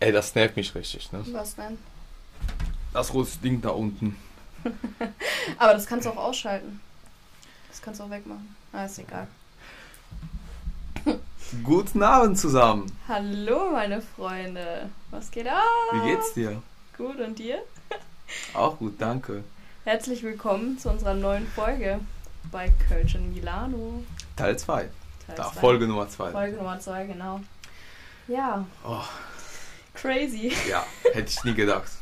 Ey, das nervt mich richtig, ne? Was denn? Das große Ding da unten. Aber das kannst du auch ausschalten. Das kannst du auch wegmachen. Ah, ist egal. Guten Abend zusammen. Hallo, meine Freunde. Was geht ab? Wie geht's dir? Gut, und dir? Auch gut, danke. Herzlich willkommen zu unserer neuen Folge bei Kölsch in Milano. Teil 2. Teil Da, zwei. Folge Nummer 2. Folge Nummer 2, genau. Ja, Oh, crazy. ja, hätte ich nie gedacht.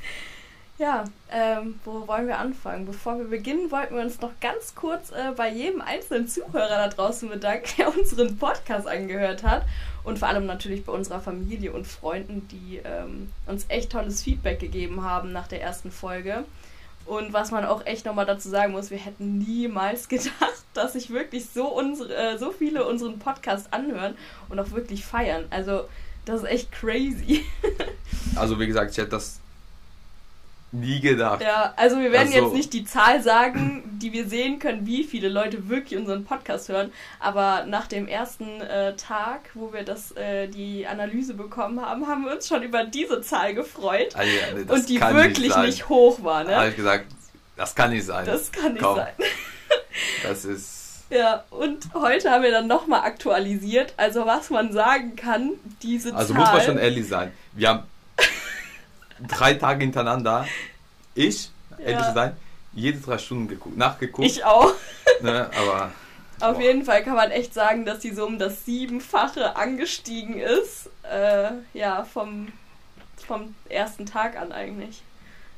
Ja, ähm, wo wollen wir anfangen? Bevor wir beginnen, wollten wir uns noch ganz kurz äh, bei jedem einzelnen Zuhörer da draußen bedanken, der unseren Podcast angehört hat. Und vor allem natürlich bei unserer Familie und Freunden, die ähm, uns echt tolles Feedback gegeben haben nach der ersten Folge. Und was man auch echt nochmal dazu sagen muss, wir hätten niemals gedacht, dass sich wirklich so, unsere, äh, so viele unseren Podcast anhören und auch wirklich feiern. Also, das ist echt crazy. Also, wie gesagt, ich hätte das nie gedacht. Ja, also wir werden Also- jetzt nicht die Zahl sagen, die wir sehen können, wie viele Leute wirklich unseren Podcast hören, aber nach dem ersten äh, Tag, wo wir das, äh, die Analyse bekommen haben, haben wir uns schon über diese Zahl gefreut Also, nee, und die wirklich sein. nicht, hoch war, Da habe ne? ich gesagt, das kann nicht sein. Das kann nicht Komm. sein. Das ist. Ja, und heute haben wir dann nochmal aktualisiert, also was man sagen kann, diese Also Zahl. muss man schon ehrlich sein. Wir haben drei Tage hintereinander, ich, ehrlich Ja. sein, jede drei Stunden geguckt, nachgeguckt. ich auch. Ne, aber Auf Boah. jeden Fall kann man echt sagen, dass die so um das Siebenfache angestiegen ist. Äh, ja, vom, vom ersten Tag an eigentlich.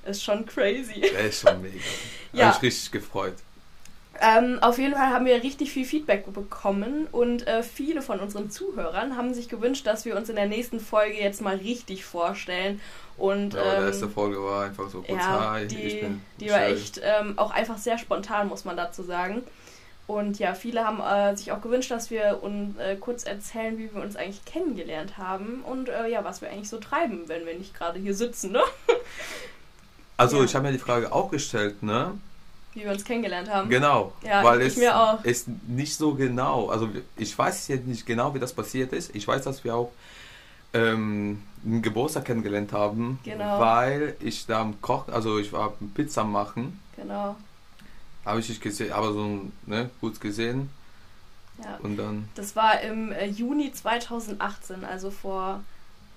Ist schon crazy. ist schon mega. Ja. Hab ich richtig gefreut. Ähm, auf jeden Fall haben wir richtig viel Feedback bekommen und äh, viele von unseren Zuhörern haben sich gewünscht, dass wir uns in der nächsten Folge jetzt mal richtig vorstellen. Und Ja, aber die ähm, erste Folge war einfach so kurz, ja, hi, ich die, bin die war echt ähm, auch einfach sehr spontan, muss man dazu sagen. Und ja, viele haben äh, sich auch gewünscht, dass wir uns äh, kurz erzählen, wie wir uns eigentlich kennengelernt haben und äh, ja, was wir eigentlich so treiben, wenn wir nicht gerade hier sitzen, ne? Also Ja. ich habe mir die Frage auch gestellt, ne? Wie wir uns kennengelernt haben. Genau. Ja, weil ich es mir auch. ist nicht so genau. Also ich weiß jetzt nicht genau, wie das passiert ist. Ich weiß, dass wir auch ähm, einen Geburtstag kennengelernt haben, Genau. weil ich da am Kochen, also ich war Pizza machen, Genau. habe ich nicht gesehen, aber so ne, kurz gesehen Ja. und dann Das war im äh, Juni 2018, also vor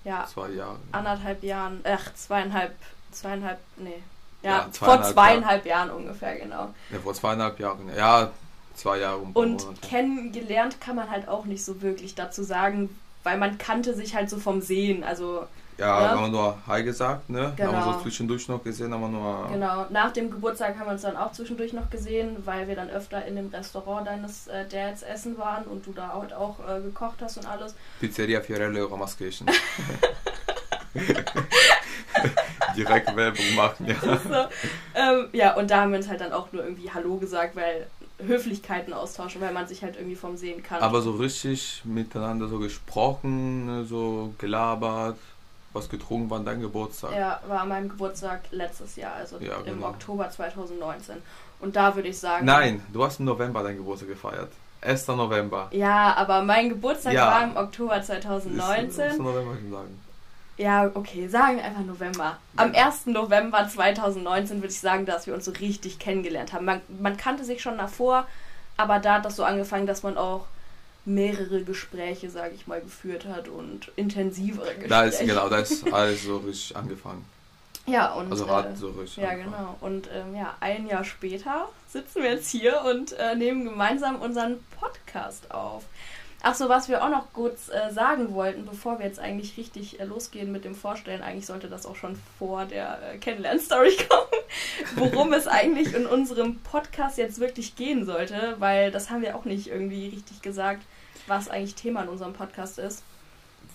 ja, zwei Jahre. anderthalb Jahren, ach, zweieinhalb, zweieinhalb, nee. Ja, Ja, vor zweieinhalb zweieinhalb Jahren ungefähr, genau. Ja, vor zweieinhalb Jahren. Ja, zwei Jahre paar Und Monate. kennengelernt kann man halt auch nicht so wirklich dazu sagen, weil man kannte sich halt so vom Sehen. Also Ja, ja. haben wir nur Hi gesagt, ne? Haben wir Genau. so zwischendurch noch gesehen, aber nur. genau, nach dem Geburtstag haben wir uns dann auch zwischendurch noch gesehen, weil wir dann öfter in dem Restaurant deines äh, Dads essen waren und du da halt auch äh, gekocht hast und alles. Pizzeria Fiorello Ramaskirchen. Direkt Werbung machen, ja. so, ähm, ja, und da haben wir uns halt dann auch nur irgendwie Hallo gesagt, weil Höflichkeiten austauschen, weil man sich halt irgendwie vom Sehen kann. Aber so richtig miteinander so gesprochen, ne, so gelabert, was getrunken war an deinem Geburtstag. Ja, war an meinem Geburtstag letztes Jahr, also Ja, im genau. Oktober 2019. Und da würde ich sagen. Nein, du hast im November deinen Geburtstag gefeiert. 1. November. Ja, aber mein Geburtstag Ja. war im Oktober Ist- 2019. 1. November kann ich sagen. Ja, okay, sagen wir einfach November. Am 1. November 2019 würde ich sagen, dass wir uns so richtig kennengelernt haben. Man, man kannte sich schon davor, aber da hat das so angefangen, dass man auch mehrere Gespräche, sage ich mal, geführt hat und intensivere Gespräche. Da ist, genau, da ist alles so richtig angefangen. Ja, und Also äh, hat so richtig Ja, angefangen. genau. Und ähm, ja, ein Jahr später sitzen wir jetzt hier und äh, nehmen gemeinsam unseren Podcast auf. Ach so, was wir auch noch kurz äh, sagen wollten, bevor wir jetzt eigentlich richtig äh, losgehen mit dem Vorstellen, eigentlich sollte das auch schon vor der äh, Kennenlern-Story kommen, worum es eigentlich in unserem Podcast jetzt wirklich gehen sollte, weil das haben wir auch nicht irgendwie richtig gesagt, was eigentlich Thema in unserem Podcast ist.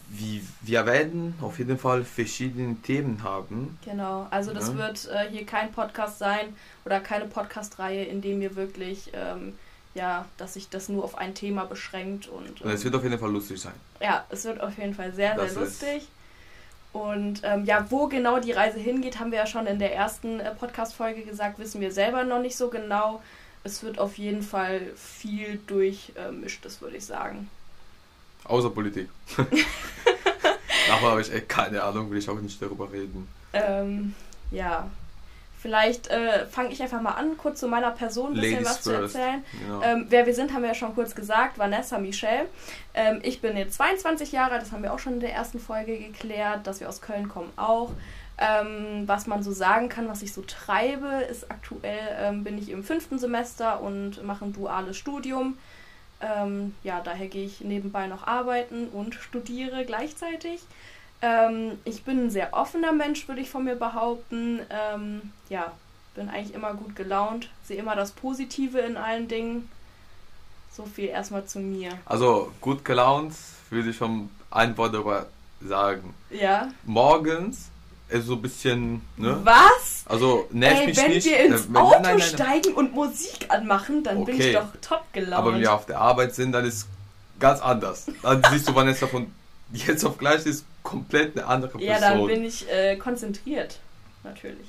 Wie, wir werden auf jeden Fall verschiedene Themen haben. Genau, also das Ja. wird äh, hier kein Podcast sein oder keine Podcast-Reihe, in dem wir wirklich, ähm, ja, dass sich das nur auf ein Thema beschränkt und Und es wird auf jeden Fall lustig sein. ja, es wird auf jeden Fall sehr, sehr Das lustig. Und ähm, ja, wo genau die Reise hingeht, haben wir ja schon in der ersten äh, Podcast-Folge gesagt, wissen wir selber noch nicht so genau. Es wird auf jeden Fall viel durchmischtes, würde ich sagen. Außer Politik. Aber habe ich echt keine Ahnung, will ich auch nicht darüber reden. Ähm, ja. Vielleicht äh, fange ich einfach mal an, kurz zu meiner Person ein bisschen Ladies was zu first. erzählen. Genau. Ähm, wer wir sind, haben wir ja schon kurz gesagt. Vanessa Michel. Ähm, ich bin jetzt 22 Jahre, alt, das haben wir auch schon in der ersten Folge geklärt, dass wir aus Köln kommen auch. Ähm, was man so sagen kann, was ich so treibe, ist aktuell ähm, bin ich im fünften Semester und mache ein duales Studium. Ähm, ja, daher gehe ich nebenbei noch arbeiten und studiere gleichzeitig. Ähm, ich bin ein sehr offener Mensch, würde ich von mir behaupten. Ähm, ja, bin eigentlich immer gut gelaunt, sehe immer das Positive in allen Dingen. So viel erstmal zu mir. Also gut gelaunt würde ich schon ein Wort darüber sagen. Ja. Morgens ist so ein bisschen, ne? Was? Also nervt Ey, mich wenn nicht. wir ins äh, wenn- Auto nein, nein, nein, steigen und Musik anmachen, dann bin ich Okay. doch top gelaunt. Aber wenn wir auf der Arbeit sind, dann ist ganz anders. Dann siehst du Vanessa von jetzt auf gleich ist komplett eine andere Person. ja, dann bin ich äh, konzentriert. Natürlich.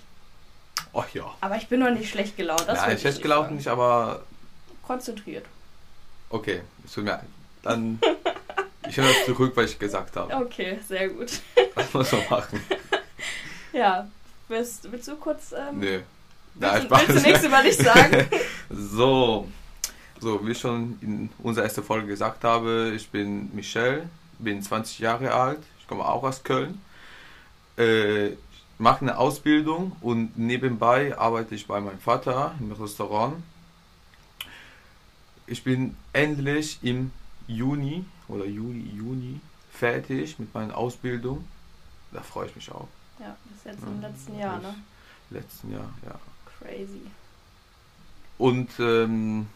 Oh ja. Aber ich bin noch nicht schlecht gelaunt. Das Nein, schlecht gelaufen sagen. nicht, aber Konzentriert. okay. Es tut mir. Dann ich nehme das zurück, was ich gesagt habe. Okay, sehr gut. Das muss man machen. Ja. Willst, willst du kurz. Ähm, Nö. willst, Nein, du, willst du nichts über dich sagen? So, so wie ich schon in unserer ersten Folge gesagt habe, ich bin Michel, bin 20 Jahre alt, ich komme auch aus Köln, äh, mache eine Ausbildung und nebenbei arbeite ich bei meinem Vater im Restaurant. Ich bin endlich im Juni oder Juli, Juni fertig mit meiner Ausbildung. Da freue ich mich auch. Ja, das ist jetzt im Ja, letzten Jahr, ne? Letzten Jahr, ja. Crazy. Und ähm,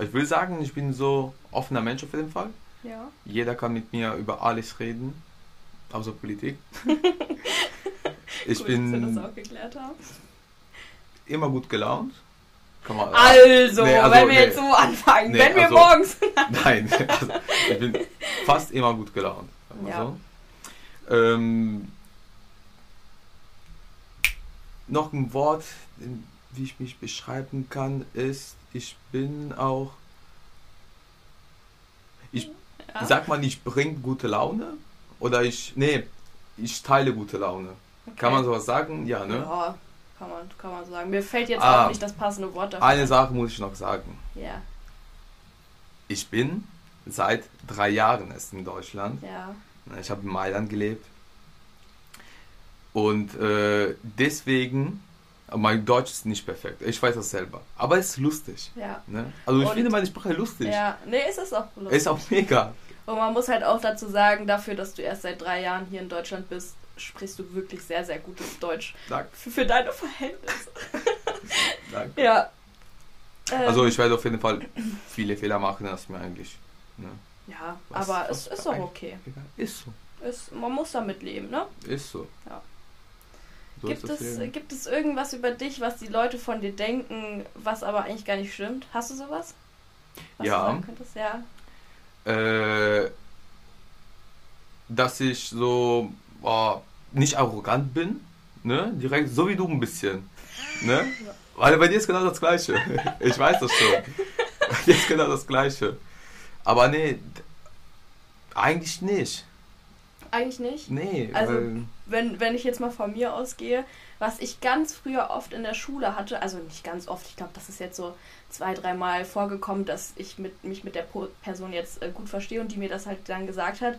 ich will sagen, ich bin so offener Mensch auf jeden Fall. Ja. Jeder kann mit mir über alles reden, außer Politik. ich Gut, dass wir bin das auch geklärt haben. immer gut gelaunt. Man, Also, Nee, also, wenn wir nee. jetzt so anfangen, Nee, wenn wir also- morgens. Nein, also, ich bin fast immer gut gelaunt. Ja. So. Ähm, noch ein Wort, wie ich mich beschreiben kann, ist, ich bin auch. Ich Ja. sag mal, ich bringe gute Laune oder ich. Nee, ich teile gute Laune. Kann man sowas sagen? Ja, ne? Ja, kann man, kann man sagen. Mir fällt jetzt Ah. auch nicht das passende Wort dafür. Eine Sache muss ich noch sagen. Ja, Ich bin seit drei Jahren erst in Deutschland. ja. Ich habe in Mailand gelebt. Und äh, deswegen, mein Deutsch ist nicht perfekt. Ich weiß das selber. Aber es ist lustig. Ja. Ne? Also ich Und- finde meine Sprache lustig. Ja, nee, es ist auch lustig. Ist auch mega. Und man muss halt auch dazu sagen, dafür, dass du erst seit drei Jahren hier in Deutschland bist, sprichst du wirklich sehr, sehr gutes Deutsch. Danke. Für, für deine Verhältnisse. danke. Ja. Ähm, Also ich werde auf jeden Fall viele Fehler machen, das ist mir eigentlich. Ne? Ja, Was- aber was es ist eigentlich- okay. Egal. Ist so. Es, man muss damit leben, ne? Ist so. Ja. So Gibt es, Leben. gibt es irgendwas über dich, was die Leute von dir denken, was aber eigentlich gar nicht stimmt? Hast du sowas? Was Ja. Du sagen könntest? Ja. äh, dass ich so boah, nicht arrogant bin, ne? Direkt, so wie du ein bisschen. Ne? Weil bei dir ist genau das Gleiche. Ich weiß das schon. Bei dir ist genau das Gleiche. Aber nee, eigentlich nicht. Eigentlich nicht. Nee, Also- Wenn, wenn ich jetzt mal von mir ausgehe, was ich ganz früher oft in der Schule hatte, also nicht ganz oft, ich glaube, das ist jetzt so zwei, dreimal vorgekommen, dass ich mit, mich mit der Person jetzt äh, gut verstehe und die mir das halt dann gesagt hat,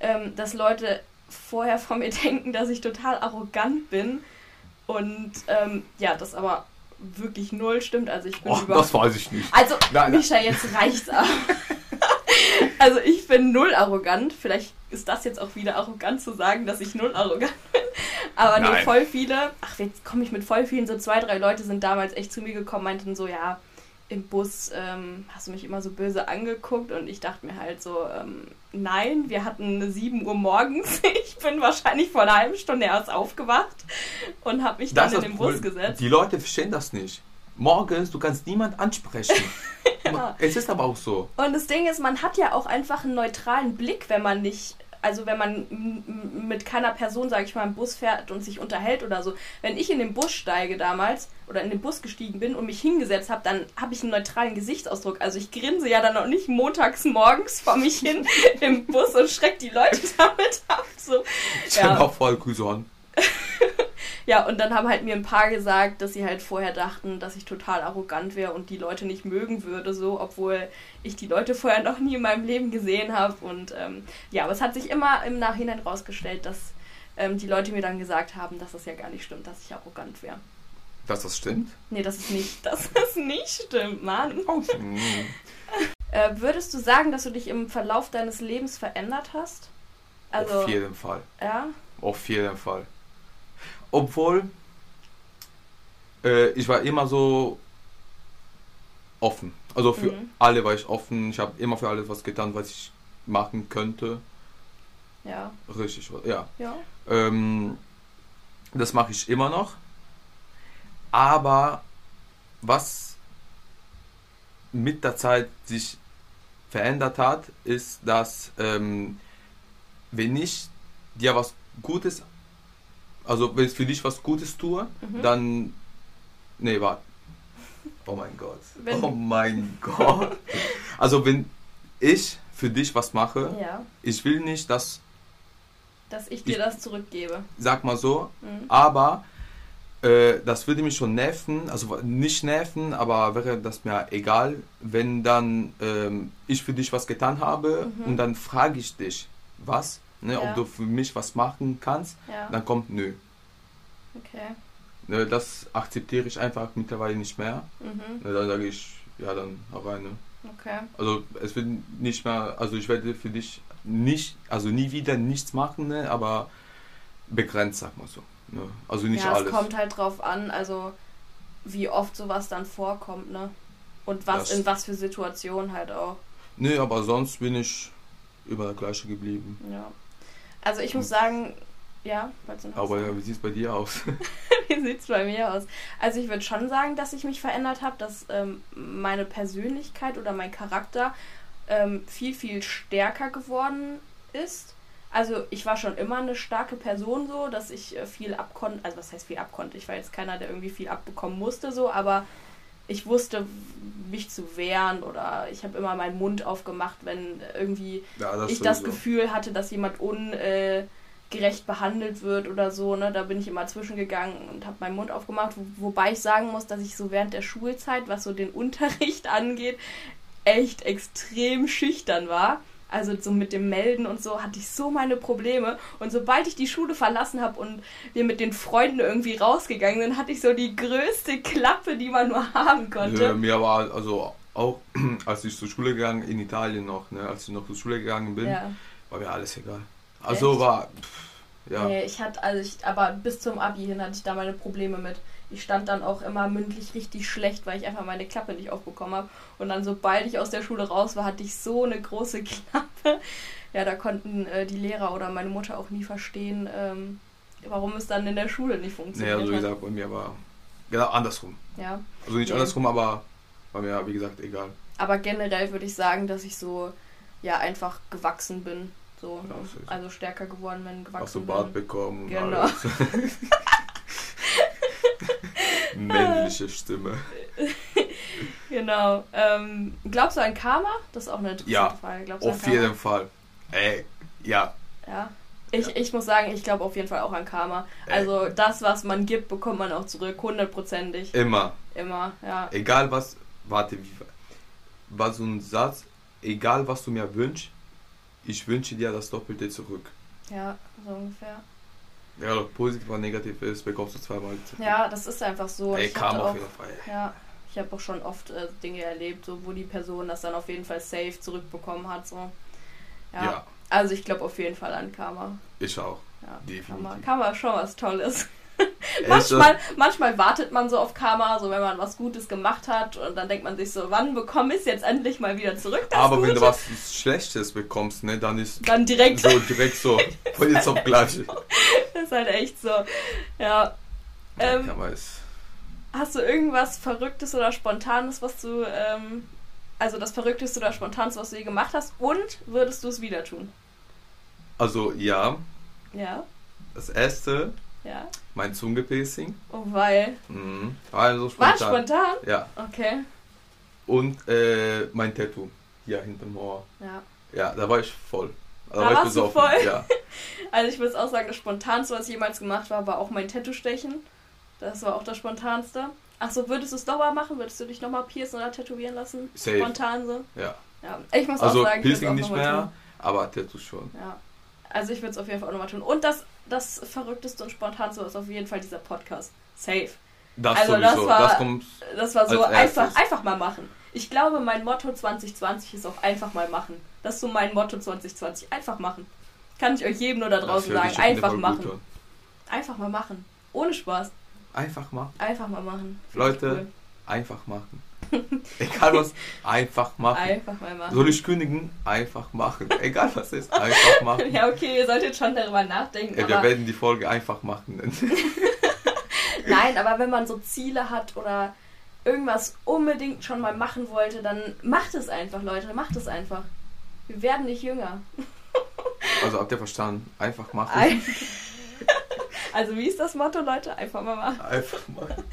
ähm, dass Leute vorher von mir denken, dass ich total arrogant bin und ähm, ja, das aber wirklich null stimmt. Also ich bin überhaupt das weiß ich nicht. Also, Nein, nein. Mischa, jetzt reicht's aber. also, ich bin null arrogant. Vielleicht ist das jetzt auch wieder arrogant zu sagen, dass ich null arrogant bin. Aber nee, Nein. voll viele, ach, jetzt komme ich mit voll vielen, so zwei, drei Leute sind damals echt zu mir gekommen, meinten so, ja, im Bus ähm, hast du mich immer so böse angeguckt und ich dachte mir halt so, ähm, nein, wir hatten 7 Uhr morgens. Ich bin wahrscheinlich vor einer halben Stunde erst aufgewacht und habe mich Das dann in den Bus gesetzt. Die Leute verstehen das nicht. Morgens, du kannst niemand ansprechen. Ja. Es ist aber auch so. Und das Ding ist, man hat ja auch einfach einen neutralen Blick, wenn man nicht also wenn man mit keiner Person, sage ich mal, im Bus fährt und sich unterhält oder so, wenn ich in den Bus steige damals oder in den Bus gestiegen bin und mich hingesetzt habe, dann habe ich einen neutralen Gesichtsausdruck. Also ich grinse ja dann auch nicht montags morgens vor mich hin im Bus und schreck die Leute damit ab. So. Ich Ja. auch voll Grüße an. Ja, und dann haben halt mir ein paar gesagt, dass sie halt vorher dachten, dass ich total arrogant wäre und die Leute nicht mögen würde, so, obwohl ich die Leute vorher noch nie in meinem Leben gesehen habe. Und ähm, ja, aber es hat sich immer im Nachhinein rausgestellt, dass ähm, die Leute mir dann gesagt haben, dass das ja gar nicht stimmt, dass ich arrogant wäre. Dass das stimmt? Nee, das ist nicht, dass das nicht stimmt, Mann. Mhm. Äh, würdest du sagen, dass du dich im Verlauf deines Lebens verändert hast? Also, Auf jeden Fall. ja, Auf jeden Fall. Obwohl, äh, ich war immer so offen. Also für Mhm. alle war ich offen. Ich habe immer für alles was getan, was ich machen könnte. ja, Richtig, ja. ja. Ähm, das mache ich immer noch. Aber was mit der Zeit sich verändert hat, ist, dass ähm, wenn ich dir was Gutes, also wenn ich für dich was Gutes tue, Mhm. dann, nee, warte. Oh mein Gott. Wenn- oh mein Gott. Also wenn ich für dich was mache, Ja, ich will nicht, dass, dass ich dir Ich- das zurückgebe. sag mal so, Mhm. aber äh, das würde mich schon nerven, also nicht nerven, aber wäre das mir egal, wenn dann ähm, ich für dich was getan habe Mhm. und dann frage ich dich, was, ne, Ja. ob du für mich was machen kannst, Ja, dann kommt nö. okay. Ne, das akzeptiere ich einfach mittlerweile nicht mehr. Mhm. Ne, dann sage ich, ja dann auch rein. Ne. Okay. Also es wird nicht mehr, also ich werde für dich nicht, also nie wieder nichts machen, ne, aber begrenzt, sag mal so. Ne. Also nicht ja, alles. es kommt halt drauf an, also wie oft sowas dann vorkommt, ne? Und was Das- in was für Situationen halt auch. Nee, aber sonst bin ich immer der gleiche geblieben. Ja. Also ich muss sagen, ja, Aber ja, wie sieht es bei dir aus? Wie sieht's bei mir aus? Also ich würde schon sagen, dass ich mich verändert habe, dass ähm, meine Persönlichkeit oder mein Charakter ähm, viel, viel stärker geworden ist. Also ich war schon immer eine starke Person so, dass ich äh, viel abkonnte, also was heißt viel abkonnte? Ich war jetzt keiner, der irgendwie viel abbekommen musste so, aber ich wusste, mich zu wehren oder ich habe immer meinen Mund aufgemacht, wenn irgendwie ja, das ich das. Gefühl hatte, dass jemand ungerecht behandelt wird oder so, ne, da bin ich immer zwischengegangen und habe meinen Mund aufgemacht. Wo, wobei ich sagen muss, dass ich so während der Schulzeit, was so den Unterricht angeht, echt extrem schüchtern war. Also so mit dem Melden und so hatte ich so meine Probleme. Und sobald ich die Schule verlassen habe und wir mit den Freunden irgendwie rausgegangen sind, hatte ich so die größte Klappe, die man nur haben konnte. Ja, mir war also auch, als ich zur Schule gegangen in Italien noch, ne, als ich noch zur Schule gegangen bin, Ja. war mir alles egal. Also Echt? war, pff, ja, Nee, ich hatte, also ich, aber bis zum Abi hin hatte ich da meine Probleme mit. Ich stand dann auch immer mündlich richtig schlecht, weil ich einfach meine Klappe nicht aufbekommen habe. Und dann, sobald ich aus der Schule raus war, hatte ich so eine große Klappe. Ja, da konnten äh, die Lehrer oder meine Mutter auch nie verstehen, ähm, warum es dann in der Schule nicht funktioniert also wie hat. gesagt, bei mir war genau andersrum. Ja. Also nicht Nee. andersrum, aber war mir, wie gesagt, egal. Aber generell würde ich sagen, dass ich so ja einfach gewachsen bin. So, Ja, so also stärker geworden bin, gewachsen Hast du bin. Bart bekommen und Genau. Männliche Stimme. Genau. Ähm, glaubst du an Karma? Das ist auch eine interessante Ja, Frage. Glaubst du Auf jeden Fall. Ey, ja. Ja. Ich, ich muss sagen, ich glaube auf jeden Fall auch an Karma. Ey. Also das, was man gibt, bekommt man auch zurück. Hundertprozentig. Immer. Immer, ja. Egal was, warte, wie war so ein Satz, egal was du mir wünschst, ich wünsche dir das Doppelte zurück. Ja, so ungefähr. Ja, ob positiv oder negativ ist, bekommst du zweimal. Ja, das ist einfach so. Ey, ich kam auf jeden Fall. ja, ich habe auch schon oft äh, Dinge erlebt, so, wo die Person das dann auf jeden Fall safe zurückbekommen hat. So. Ja. Ja. Also ich glaube auf jeden Fall an Karma. Ich auch. Ja, Definitiv. Karma, Karma ist schon was Tolles. Manchmal, manchmal wartet man so auf Karma, so wenn man was Gutes gemacht hat und dann denkt man sich so, wann bekomme ich es jetzt endlich mal wieder zurück? Aber wenn Gute? du was Schlechtes bekommst, ne, dann ist Dann direkt. so direkt so von jetzt auf gleich. Das ist halt echt so. Ja. Ähm, ja, hast du irgendwas Verrücktes oder Spontanes, was du, ähm, also das Verrückteste oder Spontanste, was du je gemacht hast und würdest du es wieder tun? Also ja, Ja, das erste, ja. mein Zungepiercing. Oh, weil. Mhm. War so War spontan. spontan? Ja. Okay. Und äh, mein Tattoo. Hier hinterm Ohr. Ja. Ja, da war ich voll. Da, Da war ich warst du besoffen. voll? Ja. Also ich würde auch sagen, das Spontanste, was ich jemals gemacht war, war auch mein Tattoo-Stechen. Das war auch das Spontanste. Achso, würdest du es nochmal machen? Würdest du dich nochmal piercen oder tätowieren lassen? Safe. Spontan so? ja. Ja. Ich muss Also auch sagen, ich Piercing auch nicht mehr, tun. aber Tattoo schon. Ja. Also ich würde es auf jeden Fall auch nochmal tun. Und das, das Verrückteste und Spontanste ist auf jeden Fall dieser Podcast. Safe. Das Also sowieso. das war- kommt. Das war so einfach, einfach mal machen. Ich glaube, mein Motto 2020 ist auch einfach mal machen. Das ist so mein Motto 2020. Einfach machen. Kann ich euch jedem nur da draußen sagen. Einfach machen. Einfach mal machen. Ohne Spaß. Einfach mal. Einfach mal machen. Leute, einfach machen. Egal was, einfach cool. machen. Einfach mal machen. Soll ich kündigen? Einfach machen. Egal was ist, einfach machen. Ja, okay, ihr solltet schon darüber nachdenken. Ey, wir werden die Folge einfach machen nennen. nein, aber wenn man so Ziele hat oder irgendwas unbedingt schon mal machen wollte, dann macht es einfach, Leute. Macht es einfach. Wir werden nicht jünger. Also habt ihr verstanden? Einfach machen. Ein also wie ist das Motto, Leute? Einfach mal machen. Einfach machen.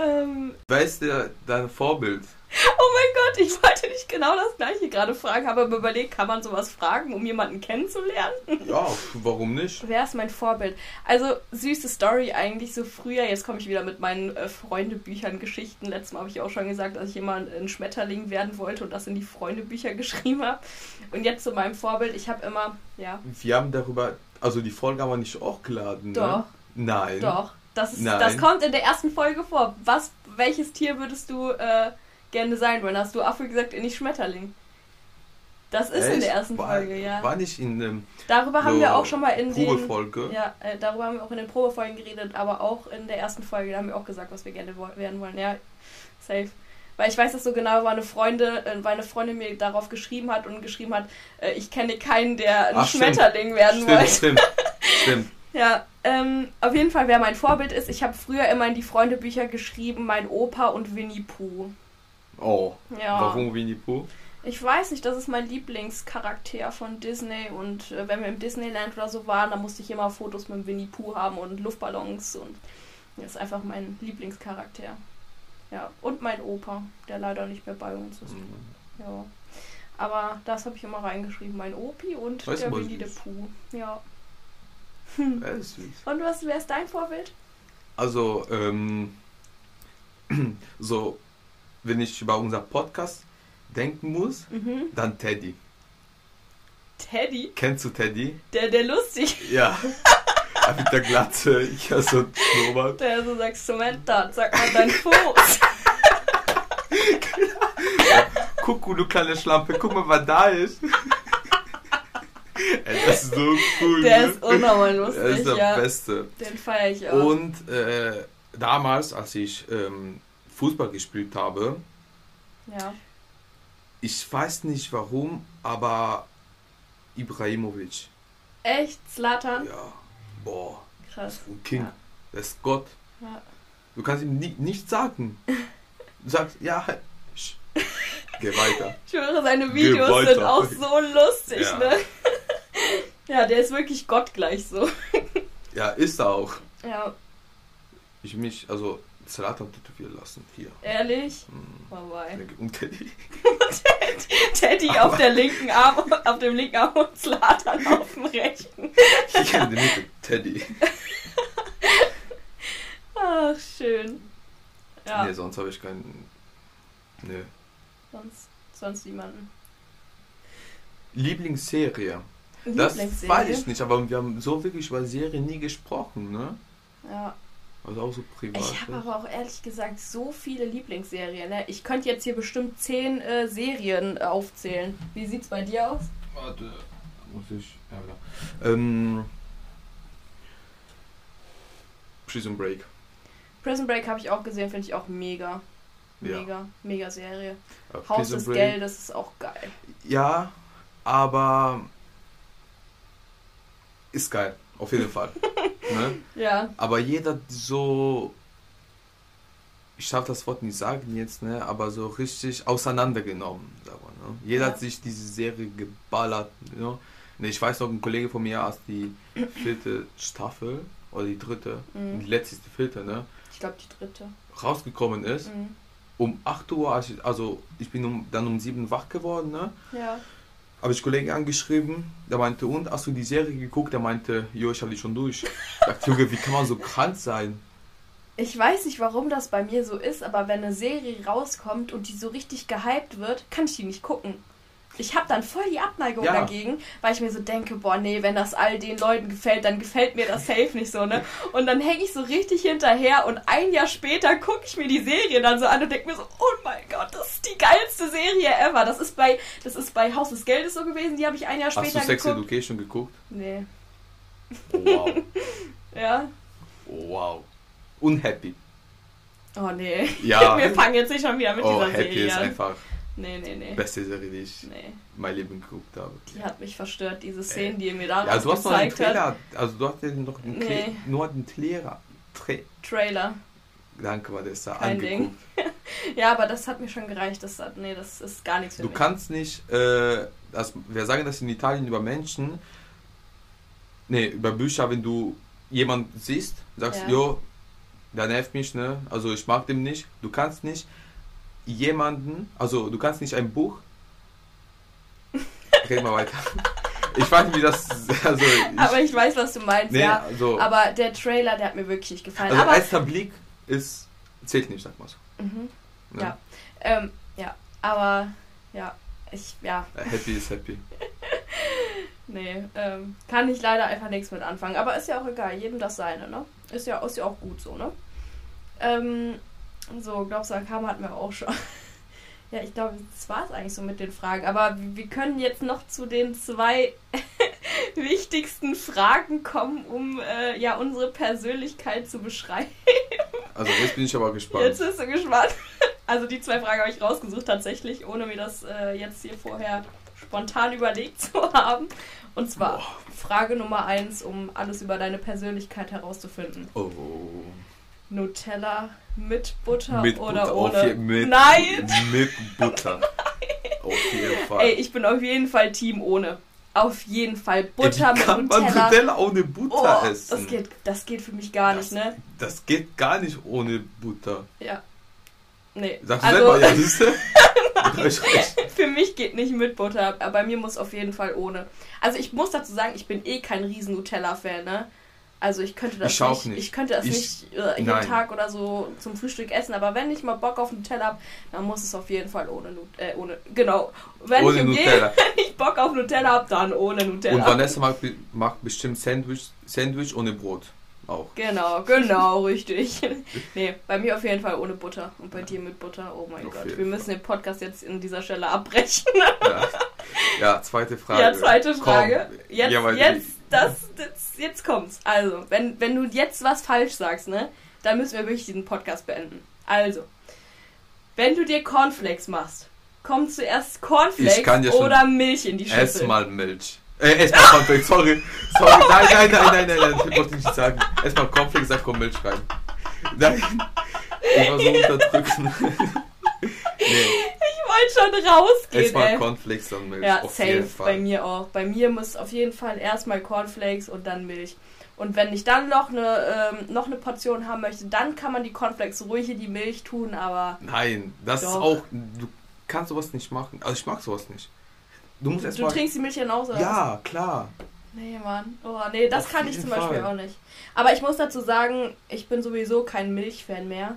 Ähm, Wer ist der, dein Vorbild? Oh mein Gott, ich wollte nicht genau das gleiche gerade fragen, habe aber überlegt, kann man sowas fragen, um jemanden kennenzulernen? Ja, warum nicht? Wer ist mein Vorbild? Also, süße Story eigentlich so früher. Jetzt komme ich wieder mit meinen äh, Freundebüchern, Geschichten. Letztes Mal habe ich auch schon gesagt, dass ich immer ein, ein Schmetterling werden wollte und das in die Freundebücher geschrieben habe. Und jetzt zu meinem Vorbild. Ich habe immer, ja, Wir haben darüber, also die Folge haben wir nicht hochgeladen, Doch. ne? Nein. doch. Das, ist, Nein. das kommt in der ersten Folge vor. Was, welches Tier würdest du äh, gerne sein wollen? Hast du Affe gesagt, nicht Schmetterling? Das ist in Echt? der ersten war, Folge, ja. War nicht in ähm, Darüber haben wir auch schon mal in den Probefolge. Ja, äh, darüber haben wir auch in den Probefolgen geredet, aber auch in der ersten Folge, da haben wir auch gesagt, was wir gerne wo werden wollen. Ja, safe. Weil ich weiß das so genau, weil eine, Freunde, äh, weil eine Freundin mir darauf geschrieben hat und geschrieben hat, äh, ich kenne keinen, der ein Ach, stimmt. Schmetterling werden Stimmt, wollte. stimmt, stimmt. Ja, ähm, auf jeden Fall, wer mein Vorbild ist, ich habe früher immer in die Freundebücher geschrieben, mein Opa und Winnie Pooh. Oh, Ja. warum Winnie Pooh? Ich weiß nicht, das ist mein Lieblingscharakter von Disney und äh, wenn wir im Disneyland oder so waren, dann musste ich immer Fotos mit dem Winnie Pooh haben und Luftballons und das ist einfach mein Lieblingscharakter. Ja, und mein Opa, der leider nicht mehr bei uns ist. Mhm. Ja. Aber das habe ich immer reingeschrieben, mein Opi und ist der Winnie the süß. Pooh. Ja. Er ist süß. Und was, wer ist dein Vorbild? Also, ähm, so, wenn ich über unser Podcast denken muss, Mhm. dann Teddy. Teddy, Kennst du Teddy? der, der lustig, Ja. Mit der Glatze, ich habe so ein Schnurrbart. der so sagt, Samantha, sag mal deinen Fuß. Guck, du kleine Schlampe, guck mal, was da ist. Ey, das ist so cool. Der ne? ist unnormal Der lustig, ist der ja. Beste. Den feiere ich auch. Und äh, damals, als ich ähm, Fußball gespielt habe, ja. ich weiß nicht warum, aber Ibrahimovic, Echt? Slatan? ja, boah, das Krass. ist ein King, Ja. das ist Gott. Ja. Du kannst ihm ni nichts sagen. Du sagst, ja, halt, sch, geh weiter. Ich schwöre, seine Videos sind auch so lustig, Ja. ne? Ja, der ist wirklich Gott gleich so. Ja, ist er auch. Ja, Ich mich, also, Zlatan tätowieren lassen, hier. ehrlich? Hm. Vorbei. Und Teddy. Teddy auf der linken Arm, auf dem linken Arm und Slatan auf dem rechten. Ich in der Mitte, Teddy. Ach, schön. Ja, Nee, sonst habe ich keinen. Nee. sonst, sonst niemanden. Lieblingsserie. Das Lieblingsserie? weiß ich nicht, aber wir haben so wirklich über Serien nie gesprochen, ne? Ja. Also auch so privat. Ich habe aber auch ehrlich gesagt so viele Lieblingsserien. Ne? Ich könnte jetzt hier bestimmt zehn äh, Serien äh, aufzählen. Wie sieht's bei dir aus? Warte, muss ich. Ja, genau. Ähm, Prison Break. Prison Break habe ich auch gesehen, finde ich auch mega. Ja. Mega, mega Serie. Äh, Haus des. Geldes ist auch geil. Ja, aber ist geil, auf jeden Fall. ne? Ja, Aber jeder so, ich darf das Wort nicht sagen jetzt, ne, aber so richtig auseinandergenommen, sagen wir, ne? Jeder Ja. hat sich diese Serie geballert, ne? Nee, ich weiß noch, ein Kollege von mir, als die vierte Staffel oder die dritte, Mhm. die letzte vierte, ne, Ich glaube, die dritte. rausgekommen ist, Mhm. um 8 Uhr, also ich bin um, dann um 7 wach geworden, ne, Ja. Habe ich Kollegen angeschrieben, der meinte, und, hast du die Serie geguckt? Der meinte, jo, ich habe die schon durch. Ich dachte, Junge, wie kann man so krank sein? Ich weiß nicht, warum das bei mir so ist, aber wenn eine Serie rauskommt und die so richtig gehypt wird, kann ich die nicht gucken. Ich habe dann voll die Abneigung Ja. dagegen, weil ich mir so denke, boah, nee, wenn das all den Leuten gefällt, dann gefällt mir das safe nicht so, ne? Und dann hänge ich so richtig hinterher und ein Jahr später gucke ich mir die Serie dann so an und denke mir so, oh mein Gott, das ist die geilste Serie ever. Das ist bei, das ist bei Haus des Geldes so gewesen, die habe ich ein Jahr Hast du später Sex geguckt. Education geguckt? Nee. Wow. Ja. Wow. Unhappy. Oh nee. Ja. Wir fangen jetzt nicht schon wieder mit Oh, dieser Happy Serie ist an. einfach Nee, nee, nee. beste Serie, die ich Nee. in meinem Leben geguckt habe. Die hat mich verstört, diese Szenen, die ihr mir da Ja, du hast noch einen gezeigt. Trailer, also du hast ja noch einen Nee. Nur den Trailer. Tra Trailer. Danke, war das da Kein angeguckt. Ja, aber das hat mir schon gereicht. Das hat, nee, das ist gar nichts für Du mich. kannst nicht, äh, das, wir sagen das in Italien über Menschen, nee, über Bücher, wenn du jemanden siehst, sagst, Ja. jo, der nervt mich, ne, also ich mag den nicht, du kannst nicht jemanden, also du kannst nicht ein Buch, reden wir weiter, ich weiß nicht, wie das, also, ich, aber ich weiß, was du meinst, nee, ja. also, Aber der Trailer, der hat mir wirklich gefallen. also aber erster Blick ist, zählt nicht, sag mal so. mhm, Ne? Ja. ähm, ja, aber ja, ich, ja, Happy ist happy. nee, ähm, kann ich leider einfach nichts mit anfangen. Aber ist ja auch egal, jedem das seine, ne? Ist ja, ist ja auch gut so, ne? Ähm, so, glaubst du, Akama hatten wir auch schon. Ja, ich glaube, das war es eigentlich so mit den Fragen. Aber wir können jetzt noch zu den zwei wichtigsten Fragen kommen, um äh, ja unsere Persönlichkeit zu beschreiben. Also jetzt bin ich aber gespannt. Jetzt bist du gespannt. Also die zwei Fragen habe ich rausgesucht tatsächlich, ohne mir das äh, jetzt hier vorher spontan überlegt zu haben. Und zwar Frage Nummer eins, um alles über deine Persönlichkeit herauszufinden. Oh. Nutella mit Butter Mit oder Butter, ohne? Auf mit, Nein! Mit Butter. Auf jeden Fall. Ey, ich bin auf jeden Fall Team ohne. Auf jeden Fall Ey, Butter wie mit kann man Nutella. Nutella ohne Butter Oh, essen? das geht, das geht für mich gar nicht, Das- ne? Das geht gar nicht ohne Butter. Ja. Nee. Sagst du also, selber, ja, siehst für mich geht nicht mit Butter, aber bei mir muss auf jeden Fall ohne. Also ich muss dazu sagen, ich bin eh kein riesen Nutella-Fan, ne? Also ich könnte das Ich nicht, nicht. ich könnte das Ich- nicht äh, jeden nein. Tag oder so zum Frühstück essen, aber wenn ich mal Bock auf Nutella habe, dann muss es auf jeden Fall ohne Nut äh, ohne genau. Wenn Ohne ich Nutella. wenn ich Bock auf Nutella habe, dann ohne Nutella. Und Vanessa macht, macht bestimmt Sandwich, Sandwich ohne Brot. Auch. Genau, genau, richtig. nee, bei mir auf jeden Fall ohne Butter. Und bei dir mit Butter, oh mein Auf Gott. Wir müssen den Podcast jetzt in dieser Stelle abbrechen. Ja, ja zweite Frage. Ja, zweite Frage. Komm. Jetzt, Ja, jetzt, das, das, jetzt kommt's. Also, wenn, wenn du jetzt was falsch sagst, ne, dann müssen wir wirklich diesen Podcast beenden. Also, wenn du dir Cornflakes machst, kommt zuerst Cornflakes oder Milch in die Schüssel? Erstmal Milch. Äh, erstmal Cornflakes, sorry. Sorry, nein, nein, nein, nein, nein, nein, ich wollte nicht sagen. Erstmal Cornflakes, sag komm Milch rein. Nein, ich war so unterdrücken. nee, wollte schon rausgehen, erstmal. Cornflakes, dann Milch. Ja, auf safe, jeden bei Fall. mir auch. Bei mir muss auf jeden Fall erstmal Cornflakes und dann Milch. Und wenn ich dann noch eine, ähm, noch eine Portion haben möchte, dann kann man die Cornflakes ruhig in die Milch tun, aber Nein, das Doch. ist auch. Du kannst sowas nicht machen. Also ich mag sowas nicht. Du musst du erstmal. trinkst die Milch ja auch so. Ja, klar. Nee, Mann. Oh, nee, das Auf kann ich zum Beispiel Fall. auch nicht. Aber ich muss dazu sagen, ich bin sowieso kein Milchfan mehr.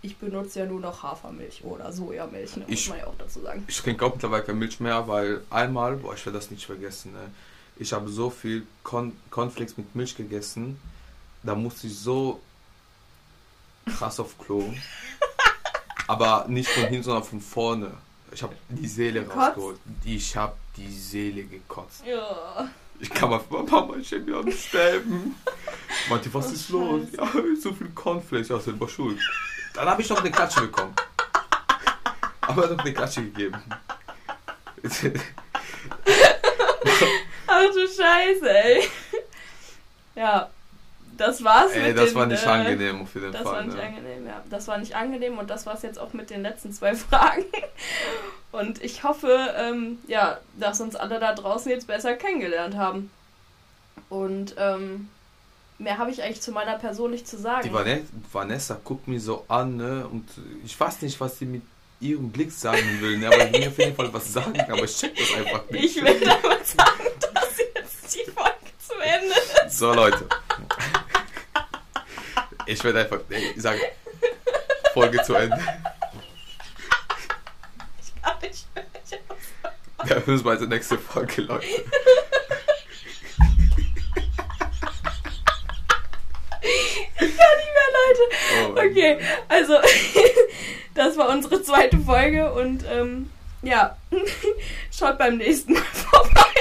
Ich benutze ja nur noch Hafermilch oder Sojamilch, ne? muss Ich- man ja auch dazu sagen. Ich trinke auch mittlerweile keine Milch mehr, weil einmal, boah, ich werde das nicht vergessen, ne? ich habe so viel Cornflakes mit Milch gegessen, da musste ich so krass auf Klo. Aber nicht von hinten, sondern von vorne. Ich habe die Seele Gekotzt? rausgeholt. Ich habe die Seele gekotzt. Ja. Ich kam auf Mama, ich bin am Sterben. Was Oh, ist los? Scheiße. Ja, so viel Cornflakes, ja, selber schuld. Dann habe ich noch eine Klatsche bekommen. Aber noch eine Klatsche gegeben. Ach du Scheiße, ey. Ja. das war's. Ey, mit das den, war nicht äh, angenehm auf jeden Das Fall. war nicht ne? angenehm, ja. Das war nicht angenehm und das war's jetzt auch mit den letzten zwei Fragen. Und ich hoffe, ähm, ja, dass uns alle da draußen jetzt besser kennengelernt haben. Und ähm, mehr habe ich eigentlich zu meiner Person nicht zu sagen. Die Vane- Vanessa guckt mich so an, ne? Und ich weiß nicht, was sie mit ihrem Blick sagen will, ne? Aber ich will auf jeden Fall was sagen, aber ich check das einfach nicht. Ich will damit sagen, dass jetzt die Folge zu Ende ist. So, Leute. Ich werde einfach ich sage Folge zu Ende. Gar nicht mehr. Wir hören uns bei der nächsten Folge, Leute. Ich kann nicht mehr, Leute. Oh mein Okay, also das war unsere zweite Folge und ähm, ja, schaut beim nächsten Mal vorbei.